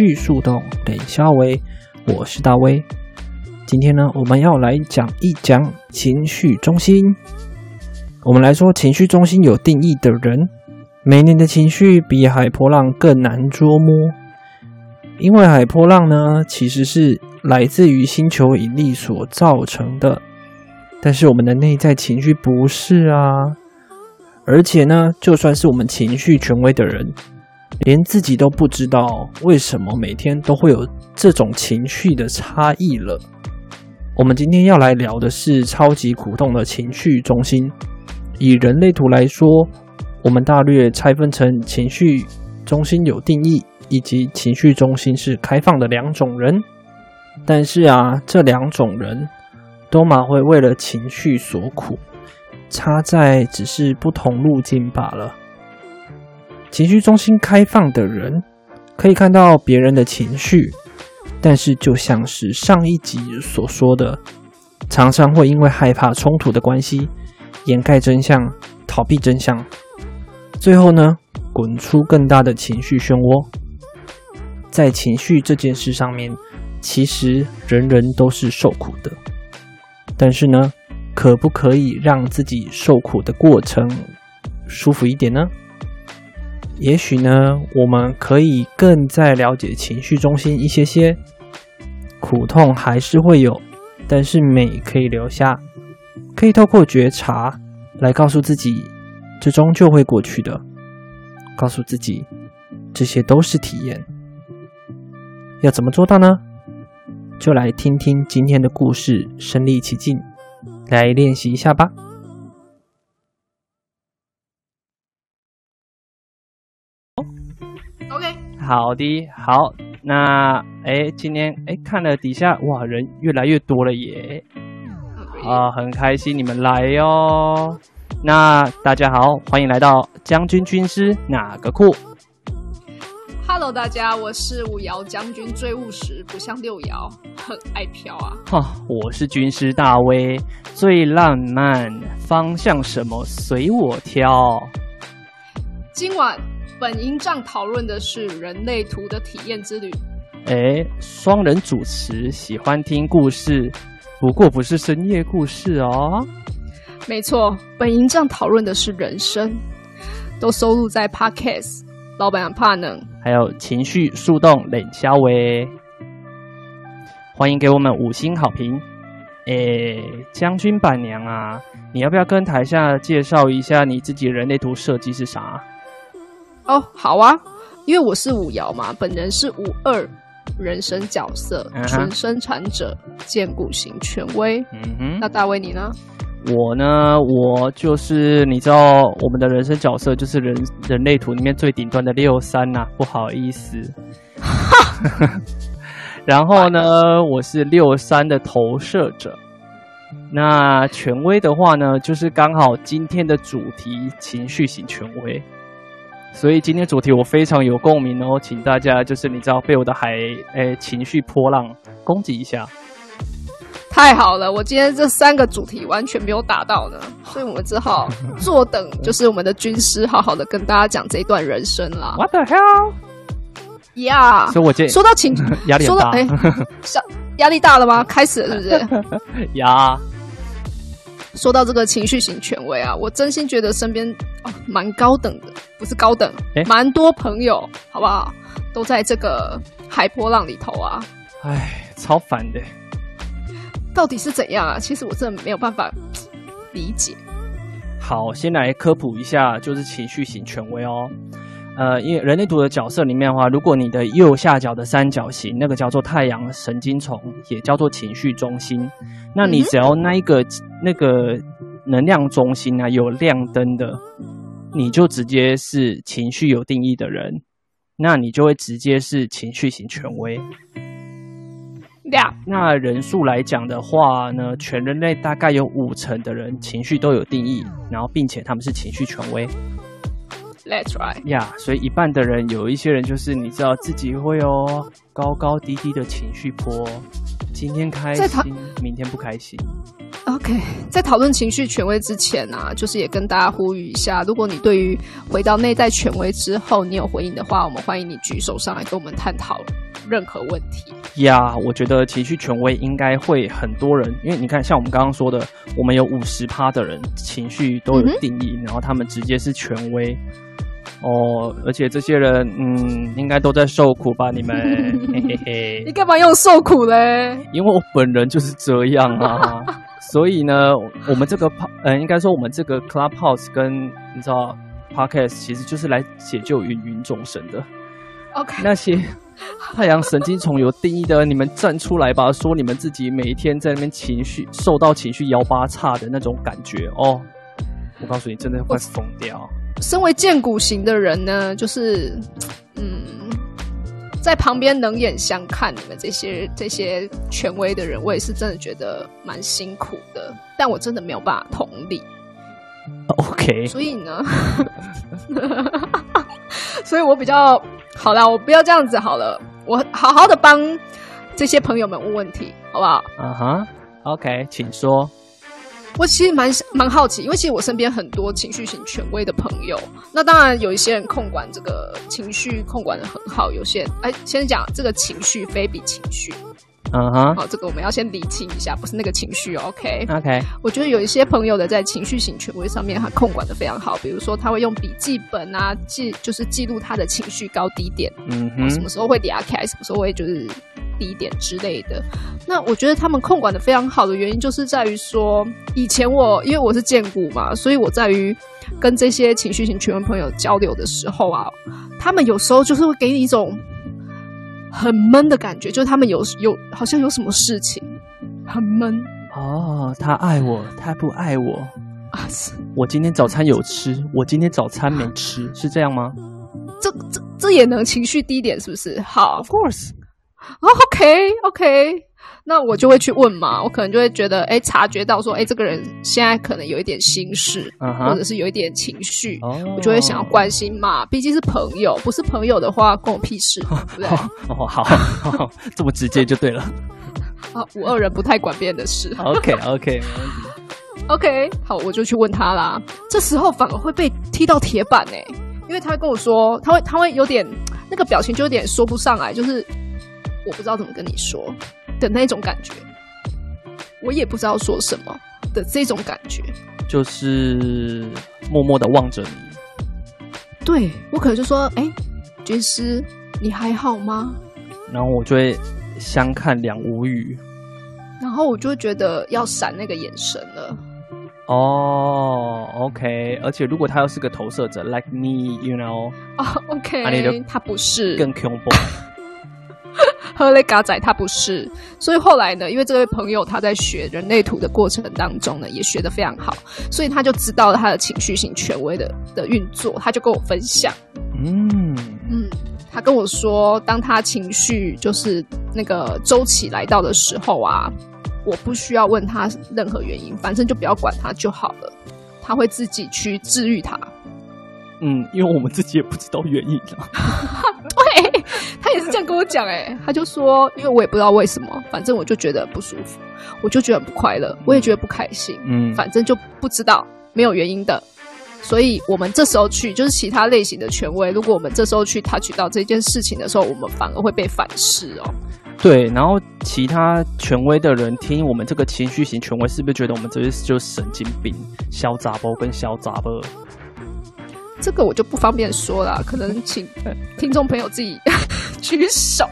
情绪树洞，等消维，我是大威。今天呢，我们要来讲一讲情绪中心。我们来说，情绪中心有定义的人，每年的情绪比海波浪更难捉摸，因为海波浪呢，其实是来自于星球引力所造成的，但是我们的内在情绪不是啊。而且呢，就算是我们情绪权威的人。连自己都不知道为什么每天都会有这种情绪的差异了。我们今天要来聊的是超级苦痛的情绪中心。以人类图来说，我们大略拆分成情绪中心有定义以及情绪中心是开放的两种人。但是啊，这两种人都蛮会为了情绪所苦，差在只是不同路径罢了。情绪中心开放的人可以看到别人的情绪，但是就像是上一集所说的，常常会因为害怕冲突的关系，掩盖真相，逃避真相，最后呢，滚出更大的情绪漩涡。在情绪这件事上面，其实人人都是受苦的，但是呢，可不可以让自己受苦的过程舒服一点呢？也许呢，我们可以更再了解情绪中心一些些，苦痛还是会有，但是美可以留下，可以透过觉察来告诉自己，这终究会过去的，告诉自己，这些都是体验。要怎么做到呢？就来听听今天的故事，身历其境，来练习一下吧。好的，好，那哎，今天哎看了底下哇，人越来越多了耶，啊，很开心你们来哟。那大家好，欢迎来到将军军师哪个酷？Hello，大家，我是五爻将军，最务实，不像六爻，很爱飘啊。哈，我是军师大威，最浪漫，方向什么随我挑。今晚。本营帐讨论的是人类图的体验之旅。哎，双人主持，喜欢听故事，不过不是深夜故事哦。没错，本营帐讨论的是人生，都收录在 Podcast。老板怕冷，还有情绪树洞冷消喂。欢迎给我们五星好评。哎，将军板娘啊，你要不要跟台下介绍一下你自己人类图设计是啥？哦，好啊，因为我是五爻嘛，本人是五二人生角色，纯生产者，荐骨型权威。嗯哼，那大卫你呢？我呢，我就是你知道我们的人生角色就是人人类图里面最顶端的六三呐，不好意思。然后呢，我是六三的投射者。那权威的话呢，就是刚好今天的主题情绪型权威。所以今天主题我非常有共鸣哦，请大家就是你知道被我的海诶、欸、情绪波浪攻击一下，太好了！我今天这三个主题完全没有打到呢，所以我们只好坐等，就是我们的军师好好的跟大家讲这一段人生啦。What the hell？呀、yeah！所以我建议说到情 压力大，哎，压压力大了吗？开始了是不是？呀。说到这个情绪型权威啊，我真心觉得身边哦蛮高等的，不是高等，蛮多朋友，好不好？都在这个海波浪里头啊。哎，超烦的。到底是怎样啊？其实我真的没有办法理解。好，先来科普一下，就是情绪型权威哦。呃，因为人类图的角色里面的话，如果你的右下角的三角形那个叫做太阳神经丛，也叫做情绪中心，那你只要那一个、嗯、那个能量中心啊有亮灯的，你就直接是情绪有定义的人，那你就会直接是情绪型权威。那人数来讲的话呢，全人类大概有五成的人情绪都有定义，然后并且他们是情绪权威。That's right. 呀所以一半的人有一些人就是你知道自己会有高高低低的情绪波，今天开心，明天不开心。OK，在讨论情绪权威之前、啊，就是也跟大家呼吁一下，如果你对于回到内在权威之后你有回应的话，我们欢迎你举手上来跟我们探讨任何问题。呀，yeah, 我觉得情绪权威应该会很多人，因为你看，像我们刚刚说的，我们有五十趴的人情绪都有定义，嗯、然后他们直接是权威。哦，而且这些人，嗯，应该都在受苦吧？你们，嘿嘿嘿。你干嘛用受苦嘞？因为我本人就是这样啊。所以呢，我们这个，呃，应该说我们这个 Clubhouse 跟你知道 Podcast，其实就是来解救芸芸众生的。OK，那些 太阳神经丛有定义的，你们站出来吧，说你们自己每一天在那边情绪受到情绪摇八叉的那种感觉哦。我告诉你，真的会疯掉。身为荐骨型的人呢，就是，嗯，在旁边冷眼相看你们这些这些权威的人，我也是真的觉得蛮辛苦的。但我真的没有办法同理。OK。所以呢，所以我比较好啦，我不要这样子好了，我好好的帮这些朋友们问问题，好不好？嗯哼。OK，请说。我其实蛮蛮好奇，因为其实我身边很多情绪型权威的朋友，那当然有一些人控管这个情绪控管的很好，有些人哎，先讲这个情绪非比情绪，嗯哼，好，这个我们要先理清一下，不是那个情绪，OK，OK。我觉得有一些朋友的在情绪型权威上面，他控管的非常好，比如说他会用笔记本啊记，就是记录他的情绪高低点，嗯哼，什么时候会嗲起来，什么时候会就是。低点之类的，那我觉得他们控管的非常好的原因，就是在于说，以前我因为我是建股嘛，所以我在于跟这些情绪型权威朋友交流的时候啊，他们有时候就是会给你一种很闷的感觉，就是他们有有好像有什么事情很闷。哦，他爱我，他不爱我啊？我今天早餐有吃，我今天早餐没吃，是这样吗？这这这也能情绪低点是不是？好，Of course。哦，OK，OK，那我就会去问嘛，我可能就会觉得，哎，察觉到说，哎，这个人现在可能有一点心事，uh huh. 或者是有一点情绪，oh. 我就会想要关心嘛，毕竟是朋友，不是朋友的话，关我屁事，对不对？哦，好，好，这么直接就对了。啊，五二人不太管别人的事。OK，OK，没问题。OK，好，我就去问他啦。这时候反而会被踢到铁板哎，因为他会跟我说，他会，他会有点那个表情，就有点说不上来，就是。我不知道怎么跟你说的那种感觉，我也不知道说什么的这种感觉，就是默默的望着你。对，我可能就说：“哎，军师，你还好吗？”然后我就会相看两无语，然后我就会觉得要闪那个眼神了。哦、oh，OK，而且如果他要是个投射者，like me，you know，哦、oh，OK，他不是更恐怖。赫雷嘎仔他不是，所以后来呢，因为这位朋友他在学人类图的过程当中呢，也学得非常好，所以他就知道了他的情绪型权威的的运作，他就跟我分享，嗯。嗯，他跟我说，当他情绪就是那个周期来到的时候啊，我不需要问他任何原因，反正就不要管他就好了，他会自己去治愈他。嗯，因为我们自己也不知道原因啊。对，他也是这样跟我讲，哎，他就说，因为我也不知道为什么，反正我就觉得不舒服，我就觉得很不快乐，我也觉得不开心，嗯，反正就不知道，没有原因的。所以我们这时候去，就是其他类型的权威，如果我们这时候去 touch 到这件事情的时候，我们反而会被反噬哦。对，然后其他权威的人听我们这个情绪型权威，是不是觉得我们这些就是神经病、小杂包跟小杂包？这个我就不方便说了，可能请听众朋友自己 举手。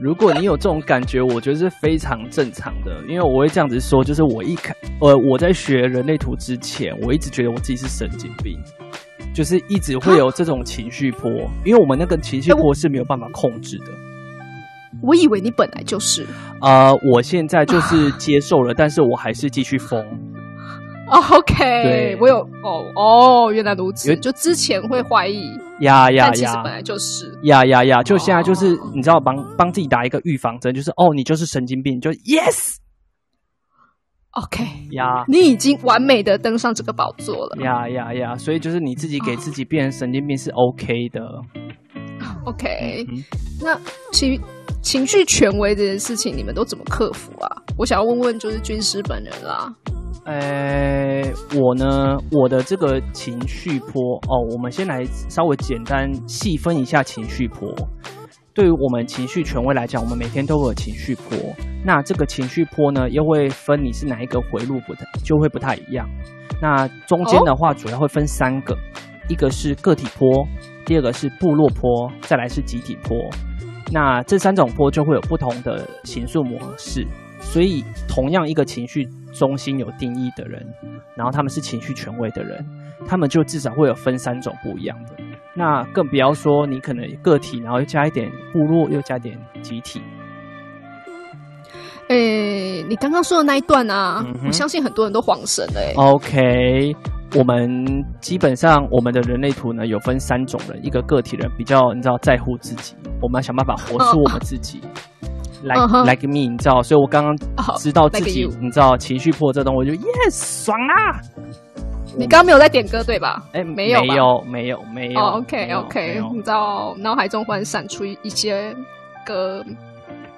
如果你有这种感觉，我觉得是非常正常的，因为我会这样子说，就是我一开，呃，我在学人类图之前，我一直觉得我自己是神经病，就是一直会有这种情绪波，因为我们那个情绪波是没有办法控制的。我以为你本来就是，呃，我现在就是接受了，但是我还是继续疯。OK，我有哦哦，原来如此。就之前会怀疑呀呀呀，其实本来就是呀呀呀，就现在就是你知道帮帮自己打一个预防针，就是哦，你就是神经病，就 Yes。OK 呀，你已经完美的登上这个宝座了。呀呀呀，所以就是你自己给自己变成神经病是 OK 的。OK，嗯，那情情绪权威这件事情，你们都怎么克服啊？我想要问问，就是军师本人啦。呃，我呢，我的这个情绪波哦，我们先来稍微简单细分一下情绪波。对于我们情绪权威来讲，我们每天都会有情绪波。那这个情绪波呢，又会分你是哪一个回路不太，就会不太一样。那中间的话，主要会分三个，一个是个体波，第二个是部落波，再来是集体波。那这三种波就会有不同的形塑模式。所以，同样一个情绪中心有定义的人，然后他们是情绪权威的人，他们就至少会有分三种不一样的。那更不要说你可能个体，然后又加一点部落，又加点集体。诶、欸，你刚刚说的那一段啊，嗯、我相信很多人都恍神了。OK，我们基本上我们的人类图呢有分三种人，一个个体人比较你知道在乎自己，我们要想办法活出我们自己。Oh. Like、uh -huh. like me，你知道，所以我刚刚知道自己，你知道情绪破这东西，我就 yes 爽啊！你刚刚没有在点歌对吧？哎、欸，没有，没有，没有，没有。Oh, OK OK，你知道脑海中忽然闪出一些歌，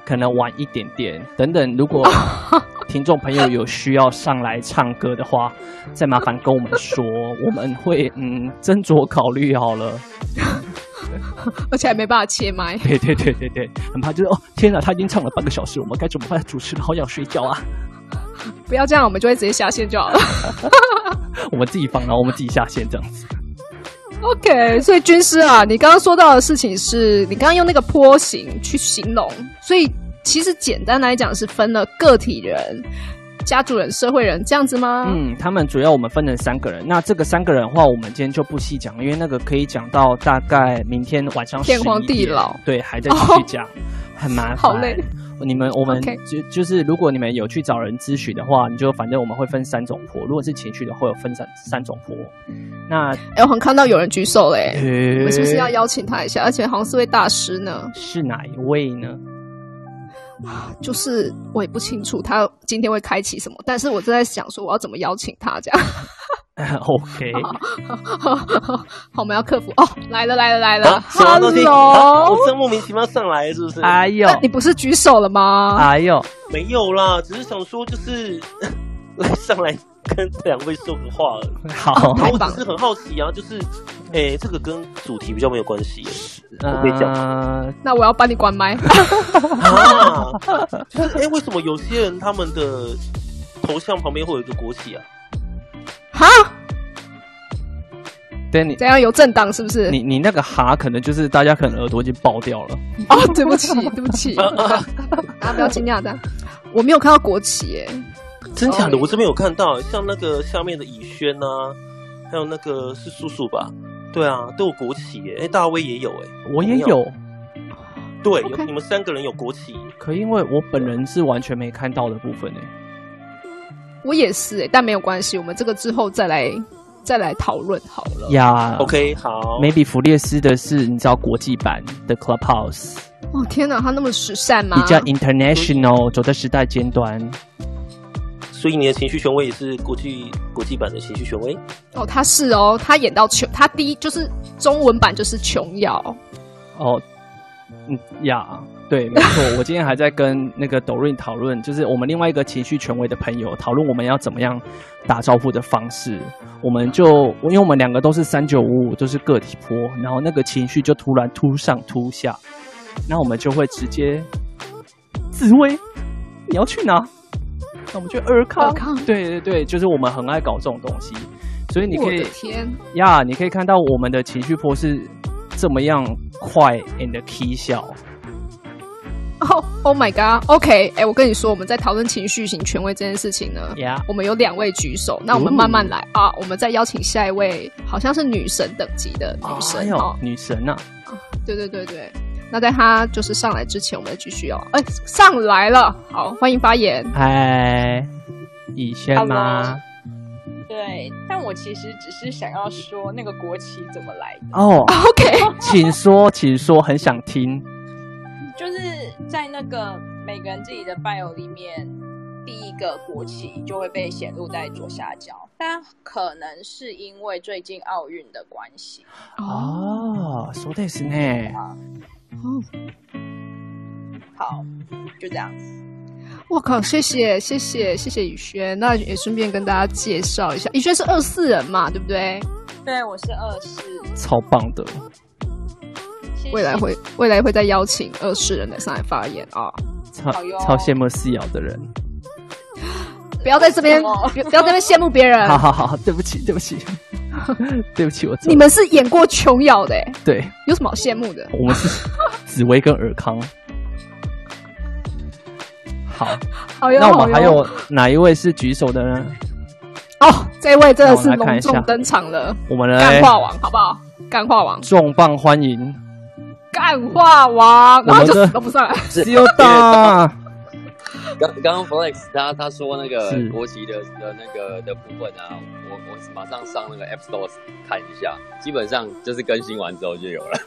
可能晚一点点。等等，如果 听众朋友有需要上来唱歌的话，再麻烦跟我们说，我们会嗯斟酌考虑好了。而且还没办法切麦。对对对对对，很怕就是哦，天哪，他已经唱了半个小时，我们该怎么办？主持人好想睡觉啊！不要这样，我们就会直接下线就好了。我们自己放，然后我们自己下线这样子。OK，所以军师啊，你刚刚说到的事情是你刚刚用那个坡形去形容，所以其实简单来讲是分了个体人。家族人、社会人这样子吗？嗯，他们主要我们分成三个人。那这个三个人的话，我们今天就不细讲，因为那个可以讲到大概明天晚上天荒地老。对，还在继续讲，哦，很麻烦。好累。你们我们 就.就是，如果你们有去找人咨询的话，你就反正我们会分三种波。如果是情绪的，会有分三三种波。那哎，我很看到有人举手嘞，我们是不是要邀请他一下？而且好像是位大师呢。是哪一位呢？就是我也不清楚他今天会开启什么，但是我正在想说我要怎么邀请他这样。OK，好，好，好，好，我们要克服哦，来了来了来了，Hello，我这莫名其妙上来是不是？哎呦，你不是举手了吗？哎呦，没有啦，只是想说就是来 上来跟两位说个话。好，我只是很好奇啊，就是哎、欸，这个跟主题比较没有关系。我可以讲、呃，那我要帮你关麦。啊，就是哎、欸，为什么有些人他们的头像旁边会有一个国旗啊？哈？对你怎样有政党是不是？你你那个哈，可能就是大家可能耳朵已经爆掉了。哦，对不起，对不起，大家，不要惊讶的，我没有看到国旗耶。真假的？我这边有看到，像那个下面的以轩啊，还有那个是叔叔吧？对啊，都有国旗耶！哎，大威也有哎，我也有。有对，okay. 有你们三个人有国旗，可因为我本人是完全没看到的部分哎。我也是哎，但没有关系，我们这个之后再来再来讨论好了。呀、yeah,，OK，好。Maybe 弗列斯的是你知道国际版的 Clubhouse。哦天哪，他那么时尚吗？比较 international，走在时代尖端。所以你的情绪权威也是国际国际版的情绪权威？哦，他是哦，他演到琼，他第一就是中文版就是琼瑶。哦，嗯呀，对，没错，我今天还在跟那个 Doreen 讨论，就是我们另外一个情绪权威的朋友讨论我们要怎么样打招呼的方式，我们就因为我们两个都是三九五五，都是个体波，然后那个情绪就突然突上突下，那我们就会直接紫薇，你要去哪？那我们去尔康，康，对对对，就是我们很爱搞这种东西，所以你可以天呀，你可以看到我们的情绪波是这么样快 and 笑。哦、oh,，Oh my God，OK，、哎，我跟你说，我们在讨论情绪型权威这件事情呢，yeah. 我们有两位举手，那我们慢慢来、uh. 啊，我们再邀请下一位，好像是女神等级的女神哦，女神呢、啊？对对对对。那在他就是上来之前，我们再继续哦。哎，上来了，好，欢迎发言。嗨，以轩吗？对，但我其实只是想要说那个国旗怎么来的哦。Oh, OK，请说，请说，很想听。就是在那个每个人自己的 bio 里面，第一个国旗就会被显露在左下角，但可能是因为最近奥运的关系哦。说的是呢。哦，好，就这样子。我靠，谢谢谢谢谢谢宇轩，那也顺便跟大家介绍一下，宇轩是二四人嘛，对不对？对，我是二四，超棒的。谢谢。未来会未来会再邀请二四人来上来发言啊，超超羡慕四瑶的人，不要在这边不要在这边羡慕别人。好 好好，对不起对不起。对不起，我你们是演过琼瑶的，对，有什么好羡慕的？我们是紫薇跟尔康。好，好那我们还有哪一位是举手的呢？哦，这位真的是隆重登场了，我们的干话王，好不好？干话王，重磅欢迎干话王，然后就死都不上来，只有大。刚刚刚 Flex 他他说那个国旗的的那个的部分啊，我我马上上那个 App Store 看一下，基本上就是更新完之后就有了。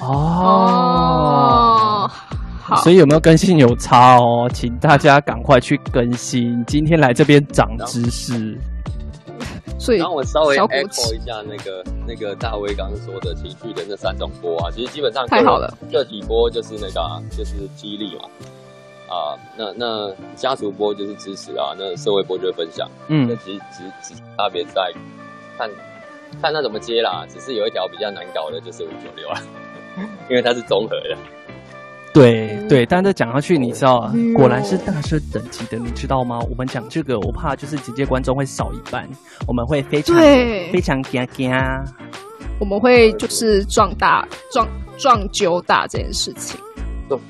哦。所以有没有更新有差哦？请大家赶快去更新。今天来这边长知识。所以，然后我稍微 echo 一下那个那个大威刚刚说的情绪的那三种波啊，其实基本上太好了。个体波就是那个、啊、就是激励嘛，啊，那那家族播就是支持啊，那社会播就是分享。嗯，那其实只只差别在看看他怎么接啦。只是有一条比较难搞的，就是五九六啊，因为它是综合的。对对，但是讲下去，你知道，果然是大师等级的，你知道吗？我们讲这个，我怕就是直接观众会少一半，我们会非常非常惊惊，我们会就是壮大壮壮揪大这件事情，壮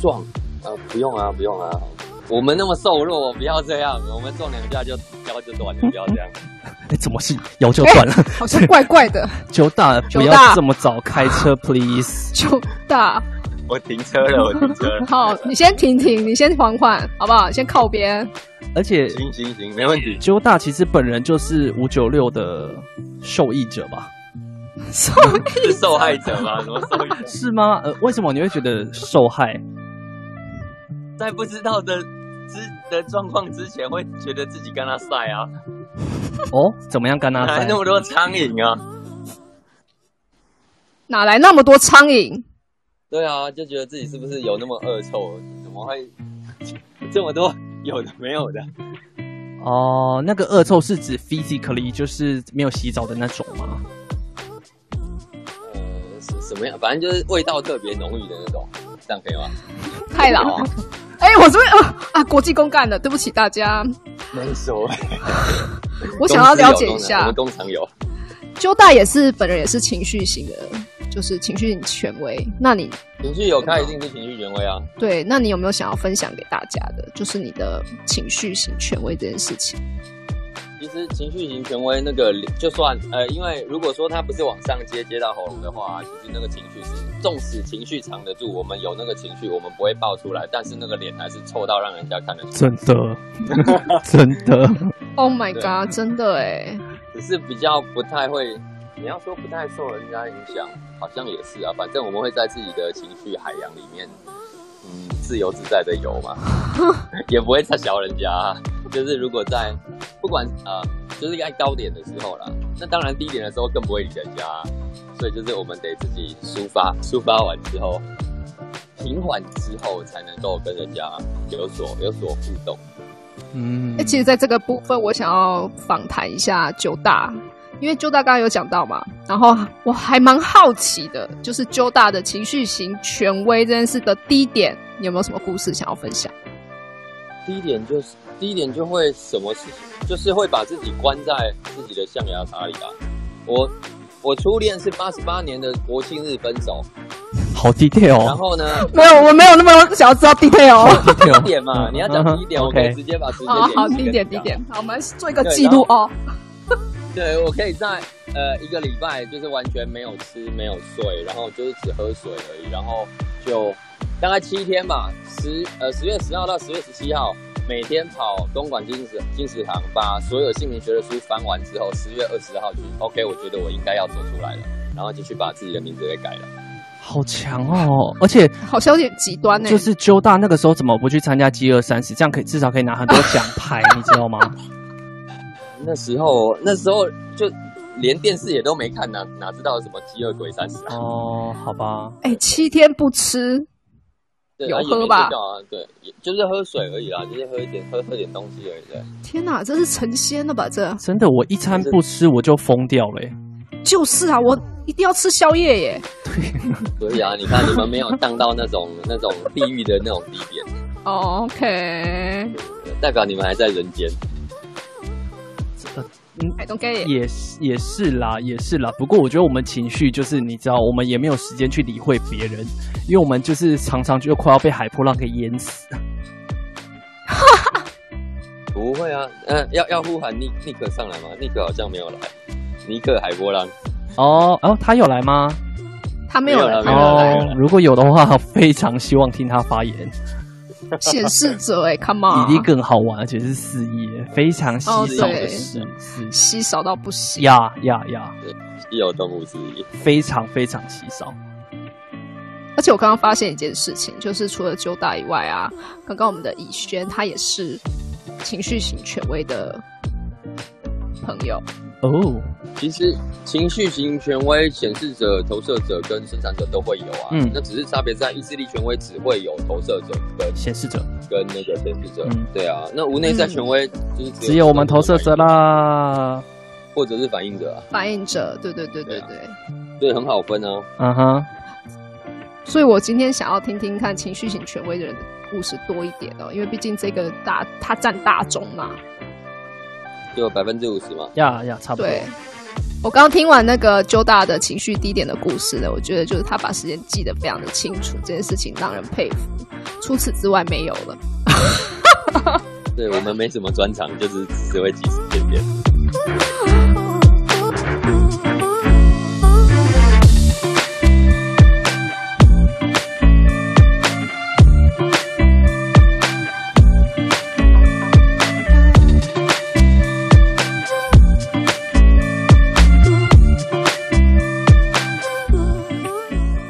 壮啊，不用啊，不用啊，我们那么瘦弱，不要这样，我们撞两下就腰就断了，不要这样。哎，怎么是腰就断了？好像怪怪的。九大，不要这么早开车，please。揪大。我停车了，我停车了。好，你先停停，你先缓缓，好不好？先靠边。而且，行行行，没问题。九大其实本人就是五九六的受益者吧？受益是受害者吗？什么受益者？是吗？呃，为什么你会觉得受害？在不知道的之的状况之前，会觉得自己跟他晒啊？哦，怎么样跟他晒？哪来那么多苍蝇啊？哪来那么多苍蝇？对啊，就觉得自己是不是有那么恶臭？怎么会 这么多有的没有的？哦，那个恶臭是指 physically 就是没有洗澡的那种吗？呃，什么样？反正就是味道特别浓郁的那种，这样可以吗？太老啊！哎、欸，我这边啊啊，国际公干的，对不起大家。没说。我想要了解一下，我们工厂有。周大也是本人也是情绪型的。就是情绪权威，那你情绪有他，一定是情绪权威啊。对，那你有没有想要分享给大家的？就是你的情绪型权威这件事情。其实情绪型权威那个，就算呃，因为如果说他不是往上接接到喉咙的话，其实那个情绪是，纵使情绪藏得住，我们有那个情绪，我们不会爆出来，但是那个脸还是臭到让人家看得出。真的，真的。Oh my god！真的哎，只是比较不太会。你要说不太受人家影响，好像也是啊。反正我们会在自己的情绪海洋里面，嗯，自由自在的游嘛，也不会太小人家啊。就是如果在不管啊、呃，就是在高点的时候啦，那当然低点的时候更不会理人家啊。所以就是我们得自己抒发，抒发完之后，平缓之后，才能够跟人家有所有所互动。嗯，哎，其实在这个部分，我想要访谈一下九大。因为揪大刚刚有讲到嘛，然后我还蛮好奇的，就是揪大的情绪型权威这件事的低点，你有没有什么故事想要分享？第一点就是，第一点就会什么事情，就是会把自己关在自己的象牙塔里啊。我我初恋是八十八年的国庆日分手，好 detail 哦。然后呢？没有，我没有那么想要知道 detail 哦。第一点嘛，你要讲第一点，我可以直接把时间点。好，第一点，第一点。好，我们做一个记录哦。对，我可以在呃一个礼拜，就是完全没有吃没有睡，然后就是只喝水而已，然后就大概七天吧，十呃十月十号到十月十七号，每天跑东莞金石金石堂，把所有姓名学的书翻完之后，十月二十号就，OK，我觉得我应该要走出来了，然后就去把自己的名字给改了。好强哦！而且好像有点极端呢。就是揪大那个时候怎么不去参加饥饿三十？这样可以至少可以拿很多奖牌，你知道吗？那时候那时候就连电视也都没看呢，哪知道什么饥饿鬼三十啊？哦，好吧。哎、欸，七天不吃，对有喝吧？啊，对，就是喝水而已啦，就是喝一点，喝喝点东西而已。对。天哪，这是成仙了吧？这真的，我一餐不吃我就疯掉了。就是啊，我一定要吃宵夜耶。对，所以啊，你看你们没有荡到那种 那种地狱的那种地点。Oh, OK，代表你们还在人间。嗯，I don't get it. 也是也是啦，也是啦。不过我觉得我们情绪就是，你知道，我们也没有时间去理会别人，因为我们就是常常就快要被海波浪给淹死。不会啊，嗯、呃，要要呼喊尼尼克上来吗？尼克好像没有来。尼克海波浪。哦哦，他有来吗？他没有来。哦，如果有的话，非常希望听他发言。显示者 哎，Come on，比例更好玩，而且是四页，非常稀少的是，是稀少到不行。呀呀呀！稀有动物之一，非常非常稀少。而且我刚刚发现一件事情，就是除了九大以外啊，刚刚我们的以轩他也是情绪型权威的朋友。哦，oh. 其实情绪型权威、显示者、投射者跟生产者都会有啊，嗯，那只是差别在意志力权威只会有投射者跟显示者。跟那个显示者，嗯，对啊，那无内在权威就是只有，只有我们投射者啦，或者是反应者啊，反应者，对对对对对，对，很好分哦，嗯哼，所以我今天想要听听看情绪型权威的人的故事多一点哦，因为毕竟这个大他占大众嘛。就百分之五十嘛？呀呀，差不多。对，我刚刚听完那个周大的情绪低点的故事呢，我觉得就是他把时间记得非常的清楚，这件事情让人佩服。除此之外没有了。对，我们没什么专长，就是只会记时间点。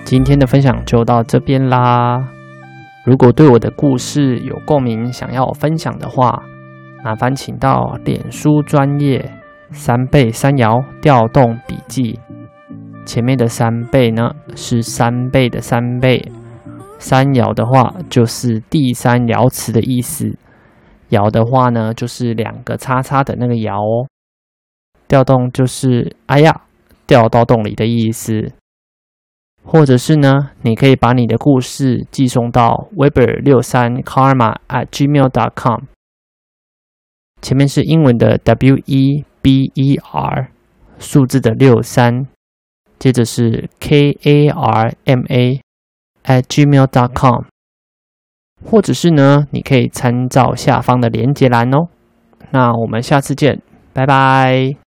今天的分享就到这边啦。如果对我的故事有共鸣，想要我分享的话，麻烦请到脸书专业三倍三爻调动笔记。前面的三倍呢是三倍的三倍，三爻的话就是第三爻辞的意思。爻的话呢就是两个叉叉的那个爻哦。调动就是哎呀，掉到洞里的意思。或者是呢，你可以把你的故事寄送到 weber 六三 karma at gmail dot com，前面是英文的 W E B E R，数字的六三，接着是 K A R M A at gmail dot com，或者是呢，你可以参照下方的连结栏哦。那我们下次见，拜拜。